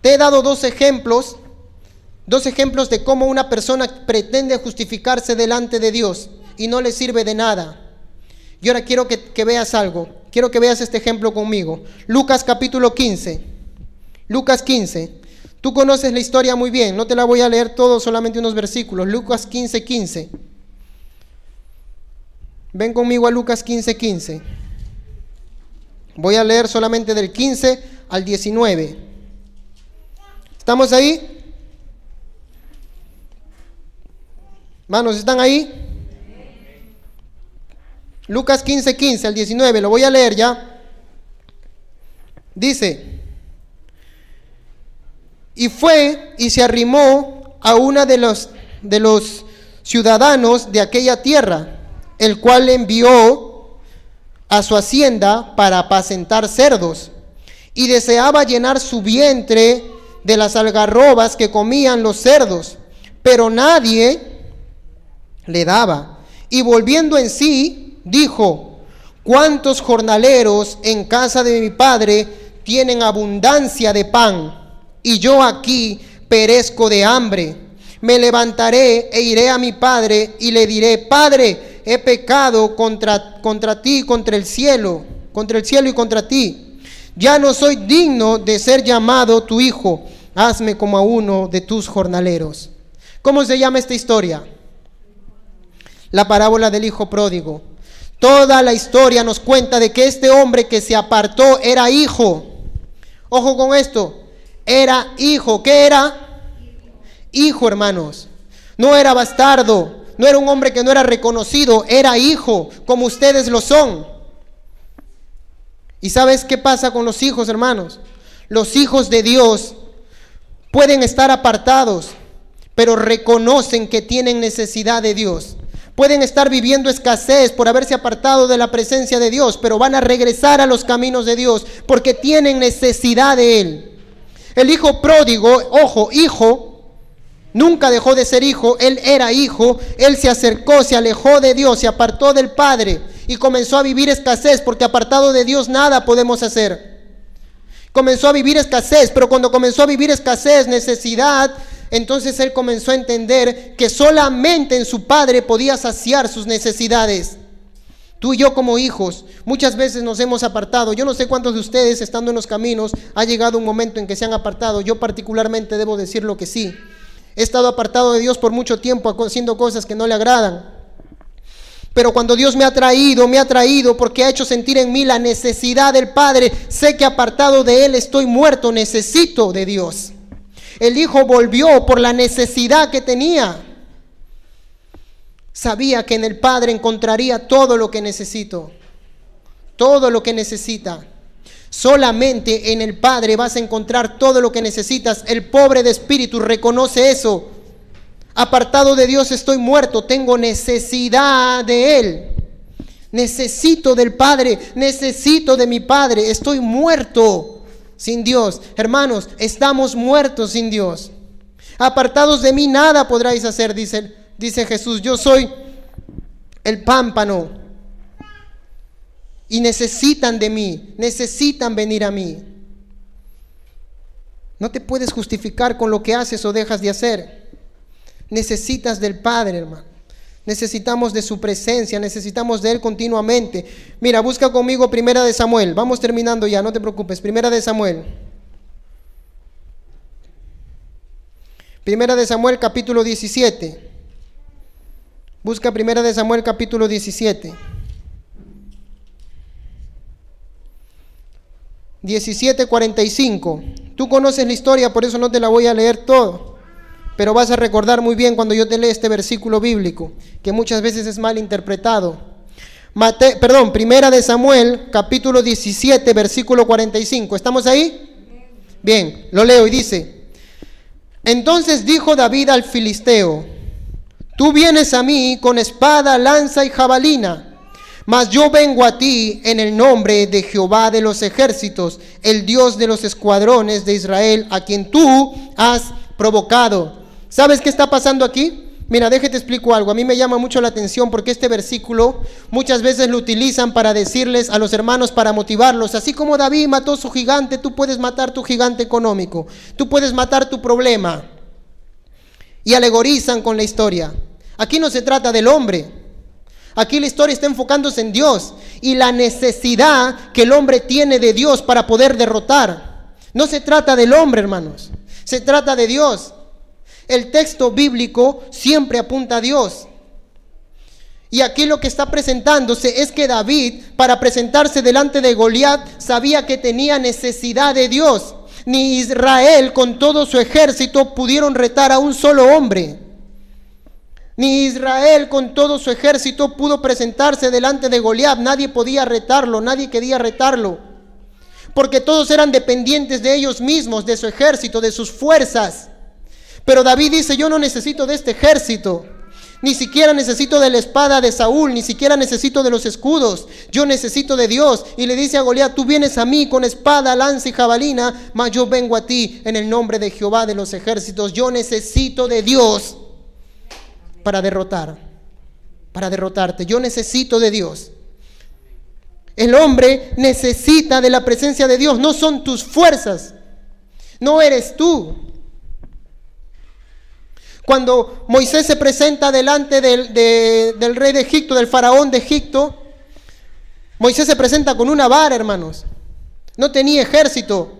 Te he dado dos ejemplos, dos ejemplos de cómo una persona pretende justificarse delante de Dios y no le sirve de nada. Y ahora quiero que, veas algo. Quiero que veas este ejemplo conmigo. Lucas capítulo 15. Lucas 15. Tú conoces la historia muy bien. No te la voy a leer todo, solamente unos versículos. Lucas 15, 15. Ven conmigo a Lucas 15, 15. Voy a leer solamente del 15 al 19. ¿Estamos ahí? Manos, ¿están ahí? Lucas 15, 15 al 19, lo voy a leer ya. Dice, y fue y se arrimó a una de los, de los ciudadanos de aquella tierra, el cual le envió a su hacienda para apacentar cerdos, y deseaba llenar su vientre de las algarrobas que comían los cerdos, pero nadie le daba. Y volviendo en sí, dijo, ¿cuántos jornaleros en casa de mi padre tienen abundancia de pan? Y yo aquí perezco de hambre. Me levantaré e iré a mi padre y le diré, Padre, he pecado contra, contra ti, contra el cielo, contra el cielo y contra ti. Ya no soy digno de ser llamado tu hijo. Hazme como a uno de tus jornaleros. ¿Cómo se llama esta historia? La parábola del hijo pródigo. Toda la historia nos cuenta de que este hombre que se apartó era hijo. Ojo con esto. Era hijo. ¿Qué era? Hijo, hermanos. No era bastardo. No era un hombre que no era reconocido. Era hijo, como ustedes lo son. ¿Y sabes qué pasa con los hijos, hermanos? Los hijos de Dios pueden estar apartados, pero reconocen que tienen necesidad de Dios. Pueden estar viviendo escasez por haberse apartado de la presencia de Dios, pero van a regresar a los caminos de Dios porque tienen necesidad de Él. El hijo pródigo, ojo, hijo, nunca dejó de ser hijo, él era hijo, él se acercó, se alejó de Dios, se apartó del Padre y comenzó a vivir escasez porque apartado de Dios nada podemos hacer. Comenzó a vivir escasez, pero cuando comenzó a vivir escasez, necesidad, entonces él comenzó a entender que solamente en su padre podía saciar sus necesidades. Tú y yo como hijos muchas veces nos hemos apartado. Yo no sé cuántos de ustedes estando en los caminos ha llegado un momento en que se han apartado. Yo particularmente debo decir lo que sí. He estado apartado de Dios por mucho tiempo haciendo cosas que no le agradan. Pero cuando Dios me ha traído, me ha traído porque ha hecho sentir en mí la necesidad del Padre. Sé que apartado de Él estoy muerto, necesito de Dios. El hijo volvió por la necesidad que tenía. Sabía que en el Padre encontraría todo lo que necesito. Todo lo que necesita. Solamente en el Padre vas a encontrar todo lo que necesitas. El pobre de espíritu reconoce eso. Apartado de Dios estoy muerto. Tengo necesidad de Él. Necesito del Padre. Necesito de mi Padre. Estoy muerto sin Dios. Hermanos, estamos muertos sin Dios. Apartados de mí nada podráis hacer, dice, dice Jesús. Yo soy el pámpano. Y necesitan de mí, necesitan venir a mí. No te puedes justificar con lo que haces o dejas de hacer. Necesitas del Padre, hermano. Necesitamos de su presencia, necesitamos de Él continuamente. Mira, busca conmigo Primera de Samuel. Vamos terminando ya, no te preocupes. Primera de Samuel. Primera de Samuel capítulo 17. Busca Primera de Samuel capítulo 17. 17:45. Tú conoces la historia, por eso no te la voy a leer todo. Pero vas a recordar muy bien cuando yo te lea este versículo bíblico, que muchas veces es mal interpretado. Perdón, primera de Samuel, capítulo 17, versículo 45. ¿Estamos ahí? Bien, lo leo y dice, entonces dijo David al filisteo, tú vienes a mí con espada, lanza y jabalina, mas yo vengo a ti en el nombre de Jehová de los ejércitos, el Dios de los escuadrones de Israel, a quien tú has provocado. ¿Sabes qué está pasando aquí? Mira, déjate explico algo. A mí me llama mucho la atención porque este versículo muchas veces lo utilizan para decirles a los hermanos, para motivarlos. Así como David mató su gigante, tú puedes matar tu gigante económico. Tú puedes matar tu problema. Y alegorizan con la historia. Aquí no se trata del hombre. Aquí la historia está enfocándose en Dios y la necesidad que el hombre tiene de Dios para poder derrotar. No se trata del hombre, hermanos. Se trata de Dios. El texto bíblico siempre apunta a Dios. Y aquí lo que está presentándose es que David, para presentarse delante de Goliat, sabía que tenía necesidad de Dios. Ni Israel con todo su ejército pudieron retar a un solo hombre. Ni Israel con todo su ejército pudo presentarse delante de Goliat. Nadie podía retarlo, nadie quería retarlo. Porque todos eran dependientes de ellos mismos, de su ejército, de sus fuerzas. Pero David dice, yo no necesito de este ejército. Ni siquiera necesito de la espada de Saúl, ni siquiera necesito de los escudos. Yo necesito de Dios. Y le dice a Goliat, tú vienes a mí con espada, lanza y jabalina, mas yo vengo a ti en el nombre de Jehová de los ejércitos. Yo necesito de Dios para derrotar, para derrotarte. Yo necesito de Dios. El hombre necesita de la presencia de Dios. No son tus fuerzas. No eres tú. Cuando Moisés se presenta delante del, de- del rey de Egipto, del faraón de Egipto, Moisés se presenta con una vara, hermanos. No tenía ejército.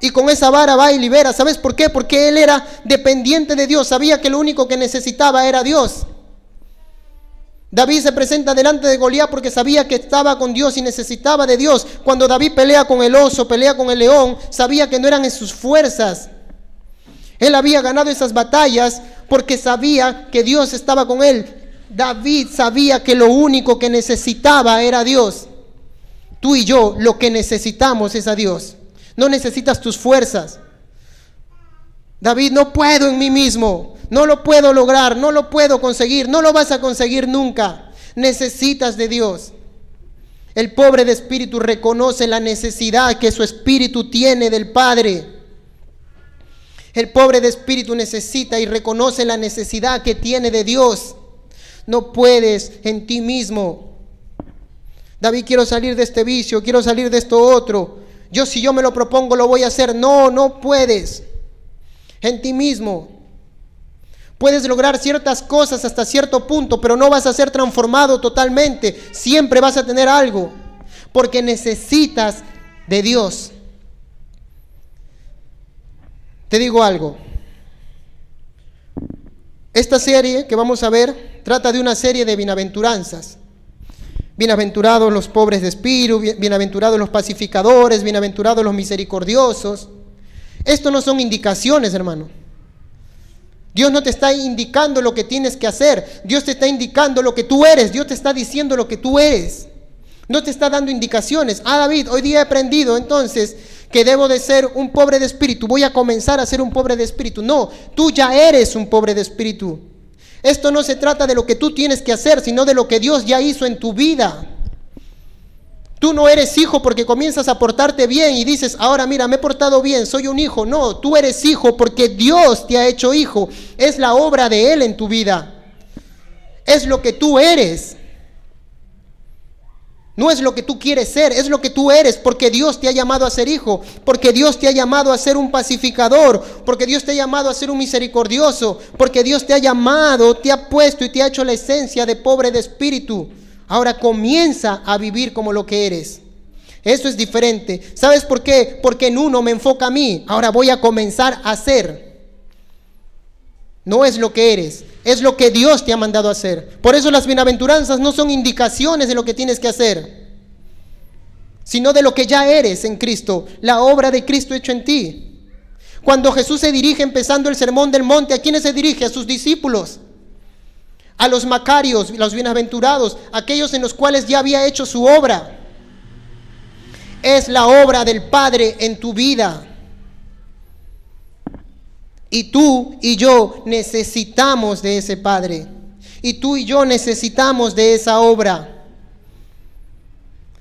Y con esa vara va y libera. ¿Sabes por qué? Porque él era dependiente de Dios. Sabía que lo único que necesitaba era Dios. David se presenta delante de Goliat porque sabía que estaba con Dios y necesitaba de Dios. Cuando David pelea con el oso, pelea con el león, sabía que no eran en sus fuerzas. Él había ganado esas batallas porque sabía que Dios estaba con él. David sabía que lo único que necesitaba era Dios. Tú y yo lo que necesitamos es a Dios. No necesitas tus fuerzas. David, no puedo en mí mismo. No lo puedo lograr, no lo puedo conseguir, no lo vas a conseguir nunca. Necesitas de Dios. El pobre de espíritu reconoce la necesidad que su espíritu tiene del Padre. El pobre de espíritu necesita y reconoce la necesidad que tiene de Dios. No puedes en ti mismo. David, quiero salir de este vicio, quiero salir de esto otro. Yo si yo me lo propongo lo voy a hacer. No, no puedes. En ti mismo. Puedes lograr ciertas cosas hasta cierto punto, pero no vas a ser transformado totalmente. Siempre vas a tener algo, porque necesitas de Dios. Te digo algo. Esta serie que vamos a ver trata de una serie de bienaventuranzas. Bienaventurados los pobres de espíritu, bien- bienaventurados los pacificadores, bienaventurados los misericordiosos. Esto no son indicaciones, hermano. Dios no te está indicando lo que tienes que hacer. Dios te está indicando lo que tú eres. Dios te está diciendo lo que tú eres. No te está dando indicaciones. Ah, David, hoy día he aprendido entonces que debo de ser un pobre de espíritu. Voy a comenzar a ser un pobre de espíritu. No, tú ya eres un pobre de espíritu. Esto no se trata de lo que tú tienes que hacer, sino de lo que Dios ya hizo en tu vida. Tú no eres hijo porque comienzas a portarte bien y dices, ahora mira, me he portado bien, soy un hijo. No, tú eres hijo porque Dios te ha hecho hijo. Es la obra de Él en tu vida. Es lo que tú eres. No es lo que tú quieres ser, es lo que tú eres, porque Dios te ha llamado a ser hijo, porque Dios te ha llamado a ser un pacificador, porque Dios te ha llamado a ser un misericordioso, porque Dios te ha llamado, te ha puesto y te ha hecho la esencia de pobre de espíritu. Ahora comienza a vivir como lo que eres. Eso es diferente. ¿Sabes por qué? Porque en uno me enfoca a mí. Ahora voy a comenzar a ser. No es lo que eres, es lo que Dios te ha mandado a hacer. Por eso las bienaventuranzas no son indicaciones de lo que tienes que hacer, sino de lo que ya eres en Cristo, la obra de Cristo hecho en ti. Cuando Jesús se dirige empezando el sermón del monte, ¿a quiénes se dirige? A sus discípulos, a los macarios, los bienaventurados, aquellos en los cuales ya había hecho su obra. Es la obra del Padre en tu vida. Y tú y yo necesitamos de ese Padre. Y tú y yo necesitamos de esa obra.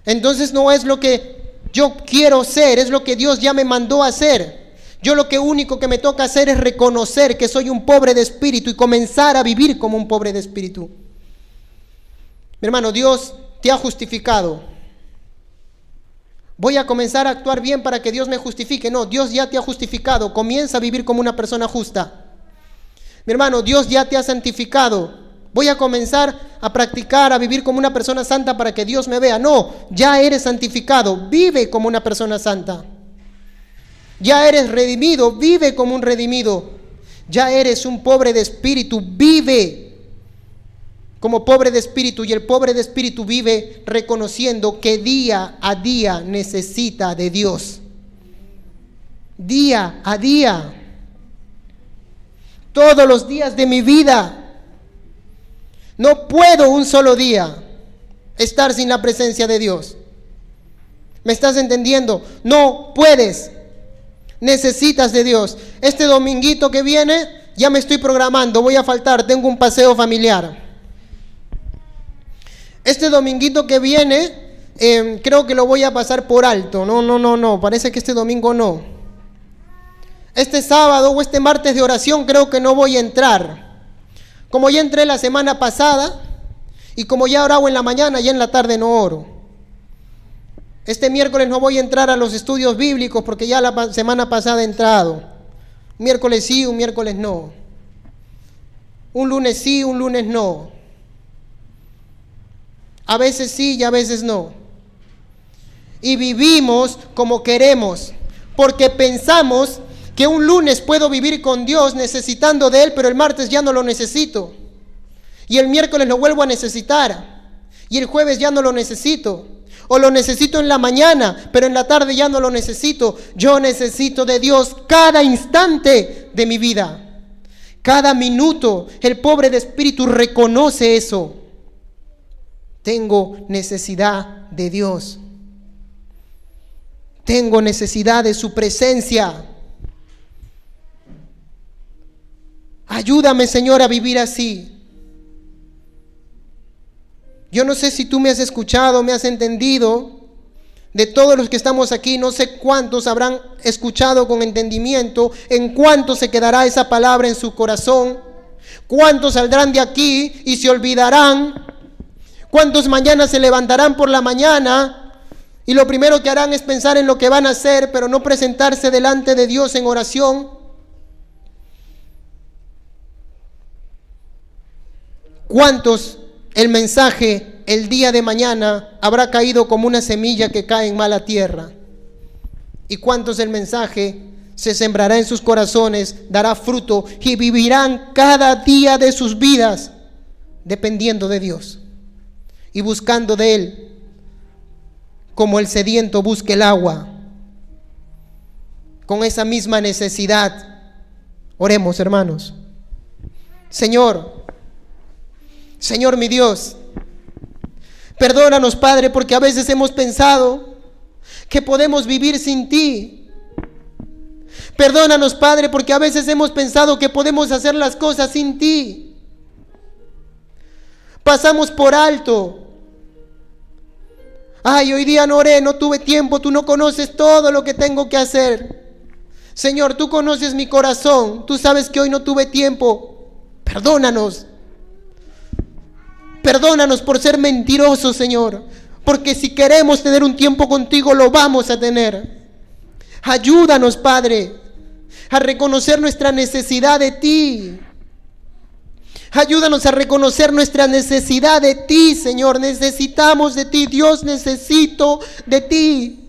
Entonces no es lo que yo quiero ser, es lo que Dios ya me mandó a hacer. Yo lo que único que me toca hacer es reconocer que soy un pobre de espíritu y comenzar a vivir como un pobre de espíritu. Mi hermano, Dios te ha justificado. Voy a comenzar a actuar bien para que Dios me justifique. No, Dios ya te ha justificado. Comienza a vivir como una persona justa. Mi hermano, Dios ya te ha santificado. Voy a comenzar a practicar, a vivir como una persona santa para que Dios me vea. No, ya eres santificado. Vive como una persona santa. Ya eres redimido. Vive como un redimido. Ya eres un pobre de espíritu. Vive como pobre de espíritu y el pobre de espíritu vive reconociendo que día a día necesita de Dios. Día a día. Todos los días de mi vida. No puedo un solo día estar sin la presencia de Dios. ¿Me estás entendiendo? No puedes. Necesitas de Dios. Este dominguito que viene, ya me estoy programando. Voy a faltar. Tengo un paseo familiar. Este dominguito que viene, eh, creo que lo voy a pasar por alto. No, no, no, no. Parece que este domingo no. Este sábado o este martes de oración creo que no voy a entrar. Como ya entré la semana pasada y como ya oraba en la mañana, ya en la tarde no oro. Este miércoles no voy a entrar a los estudios bíblicos porque ya la semana pasada he entrado. Miércoles sí, un miércoles no. Un lunes sí, un lunes no. A veces sí y a veces no. Y vivimos como queremos, porque pensamos que un lunes puedo vivir con Dios necesitando de Él, pero el martes ya no lo necesito. Y el miércoles lo vuelvo a necesitar. Y el jueves ya no lo necesito. O lo necesito en la mañana, pero en la tarde ya no lo necesito. Yo necesito de Dios cada instante de mi vida. Cada minuto. El pobre de espíritu reconoce eso. Tengo necesidad de Dios. Tengo necesidad de su presencia. Ayúdame, Señor, a vivir así. Yo no sé si tú me has escuchado, me has entendido. De todos los que estamos aquí, no sé cuántos habrán escuchado con entendimiento, en cuánto se quedará esa palabra en su corazón, cuántos saldrán de aquí y se olvidarán, cuántos mañana se levantarán por la mañana y lo primero que harán es pensar en lo que van a hacer, pero no presentarse delante de Dios en oración. ¿Cuántos el mensaje el día de mañana habrá caído como una semilla que cae en mala tierra? ¿Y cuántos el mensaje se sembrará en sus corazones, dará fruto y vivirán cada día de sus vidas dependiendo de Dios y buscando de Él como el sediento busca el agua? Con esa misma necesidad. Oremos, hermanos. Señor, Señor mi Dios, perdónanos Padre porque a veces hemos pensado que podemos vivir sin ti. Perdónanos Padre porque a veces hemos pensado que podemos hacer las cosas sin ti. Pasamos por alto. Ay, hoy día no oré, no tuve tiempo, tú no conoces todo lo que tengo que hacer. Señor, tú conoces mi corazón, tú sabes que hoy no tuve tiempo. Perdónanos. Perdónanos por ser mentirosos, Señor. Porque si queremos tener un tiempo contigo, lo vamos a tener. Ayúdanos, Padre, a reconocer nuestra necesidad de ti. Ayúdanos a reconocer nuestra necesidad de ti, Señor. Necesitamos de ti. Dios, necesito de ti.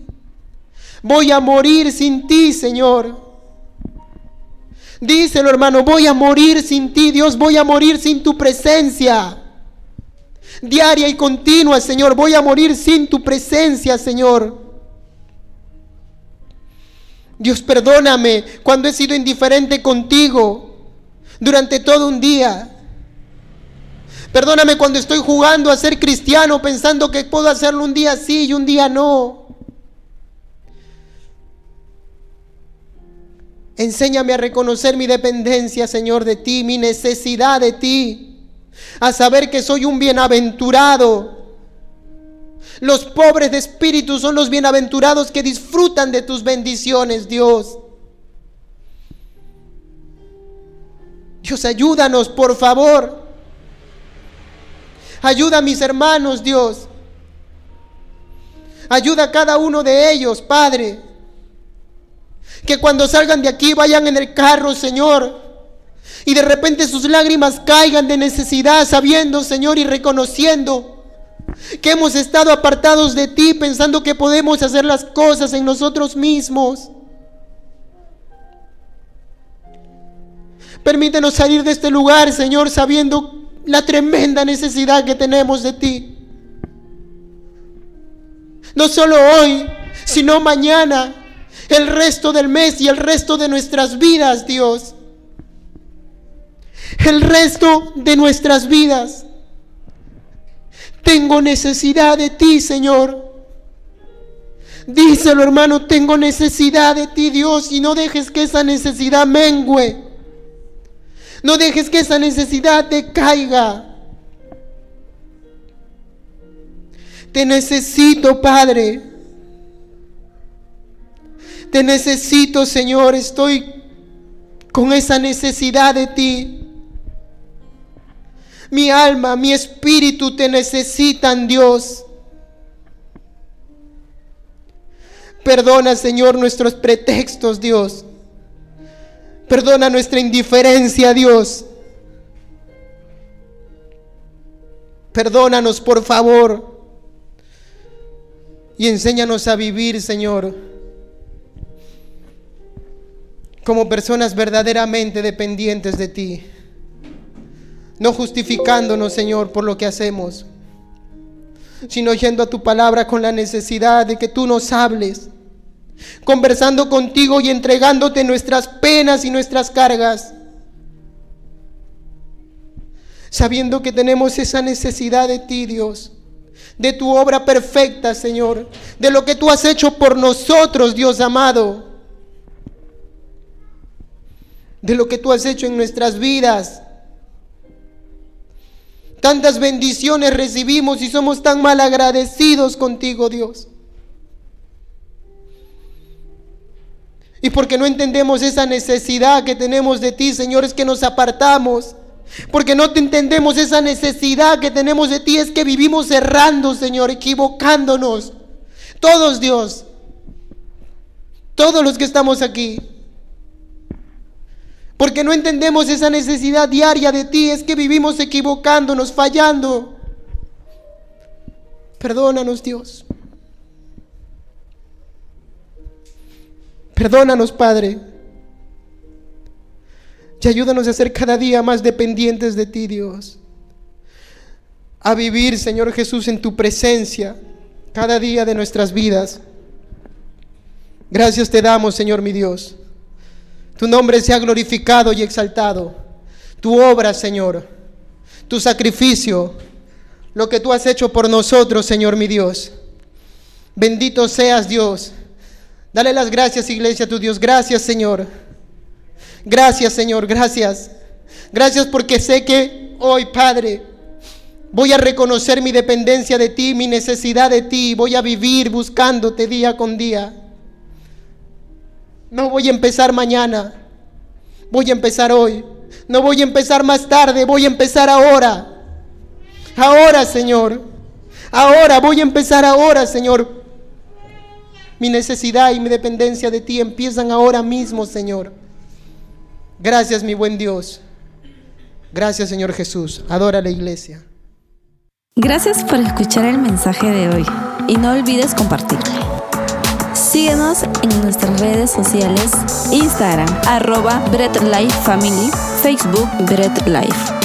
Voy a morir sin ti, Señor. Díselo, hermano, voy a morir sin ti, Dios, voy a morir sin tu presencia diaria y continua, Señor. Voy a morir sin tu presencia, Señor. Dios, perdóname cuando he sido indiferente contigo durante todo un día. Perdóname cuando estoy jugando a ser cristiano pensando que puedo hacerlo un día sí y un día no. Enséñame a reconocer mi dependencia, Señor, de ti, mi necesidad de ti a saber que soy un bienaventurado. Los pobres de espíritu son los bienaventurados que disfrutan de tus bendiciones, Dios. Dios, ayúdanos, por favor. Ayuda a mis hermanos, Dios. Ayuda a cada uno de ellos, Padre. Que cuando salgan de aquí vayan en el carro, Señor y de repente sus lágrimas caigan de necesidad, sabiendo, Señor, y reconociendo que hemos estado apartados de ti, pensando que podemos hacer las cosas en nosotros mismos. Permítenos salir de este lugar, Señor, sabiendo la tremenda necesidad que tenemos de ti. No solo hoy, sino mañana, el resto del mes y el resto de nuestras vidas, Dios el resto de nuestras vidas. Tengo necesidad de ti, Señor. Díselo, hermano, tengo necesidad de ti, Dios, y no dejes que esa necesidad mengue. No dejes que esa necesidad decaiga. Te necesito, Padre. Te necesito, Señor. Estoy con esa necesidad de ti. Mi alma, mi espíritu te necesitan, Dios. Perdona, Señor, nuestros pretextos, Dios. Perdona nuestra indiferencia, Dios. Perdónanos, por favor. Y enséñanos a vivir, Señor, como personas verdaderamente dependientes de ti. No justificándonos, Señor, por lo que hacemos, sino yendo a tu palabra con la necesidad de que tú nos hables, conversando contigo y entregándote nuestras penas y nuestras cargas sabiendo que tenemos esa necesidad de ti, Dios, de tu obra perfecta, Señor, de lo que tú has hecho por nosotros, Dios amado, de lo que tú has hecho en nuestras vidas. Tantas bendiciones recibimos y somos tan mal agradecidos contigo, Dios. Y porque no entendemos esa necesidad que tenemos de ti, Señor, es que nos apartamos porque no te entendemos esa necesidad que tenemos de ti. Es que vivimos errando, Señor, equivocándonos. Todos, Dios. Todos los que estamos aquí. Porque no entendemos esa necesidad diaria de ti. Es que vivimos equivocándonos, fallando. Perdónanos, Dios. Perdónanos, Padre. Y ayúdanos a ser cada día más dependientes de ti, Dios. A vivir, Señor Jesús, en tu presencia cada día de nuestras vidas. Gracias te damos, Señor mi Dios. Tu nombre sea glorificado y exaltado. Tu obra, Señor. Tu sacrificio. Lo que tú has hecho por nosotros, Señor mi Dios. Bendito seas, Dios. Dale las gracias, iglesia, a tu Dios. Gracias, Señor. Gracias Señor, gracias. Gracias porque sé que hoy, Padre, voy a reconocer mi dependencia de ti, mi necesidad de ti. Voy a vivir buscándote día con día. No voy a empezar mañana. Voy a empezar hoy. No voy a empezar más tarde. Voy a empezar ahora. Ahora, Señor. Ahora, voy a empezar ahora, Señor. Mi necesidad y mi dependencia de ti empiezan ahora mismo, Señor. Gracias, mi buen Dios. Gracias, Señor Jesús. Adora la iglesia. Gracias por escuchar el mensaje de hoy y no olvides compartirlo. Síguenos en nuestras redes sociales, Instagram, arroba Bread Life Family, Facebook Bread Life.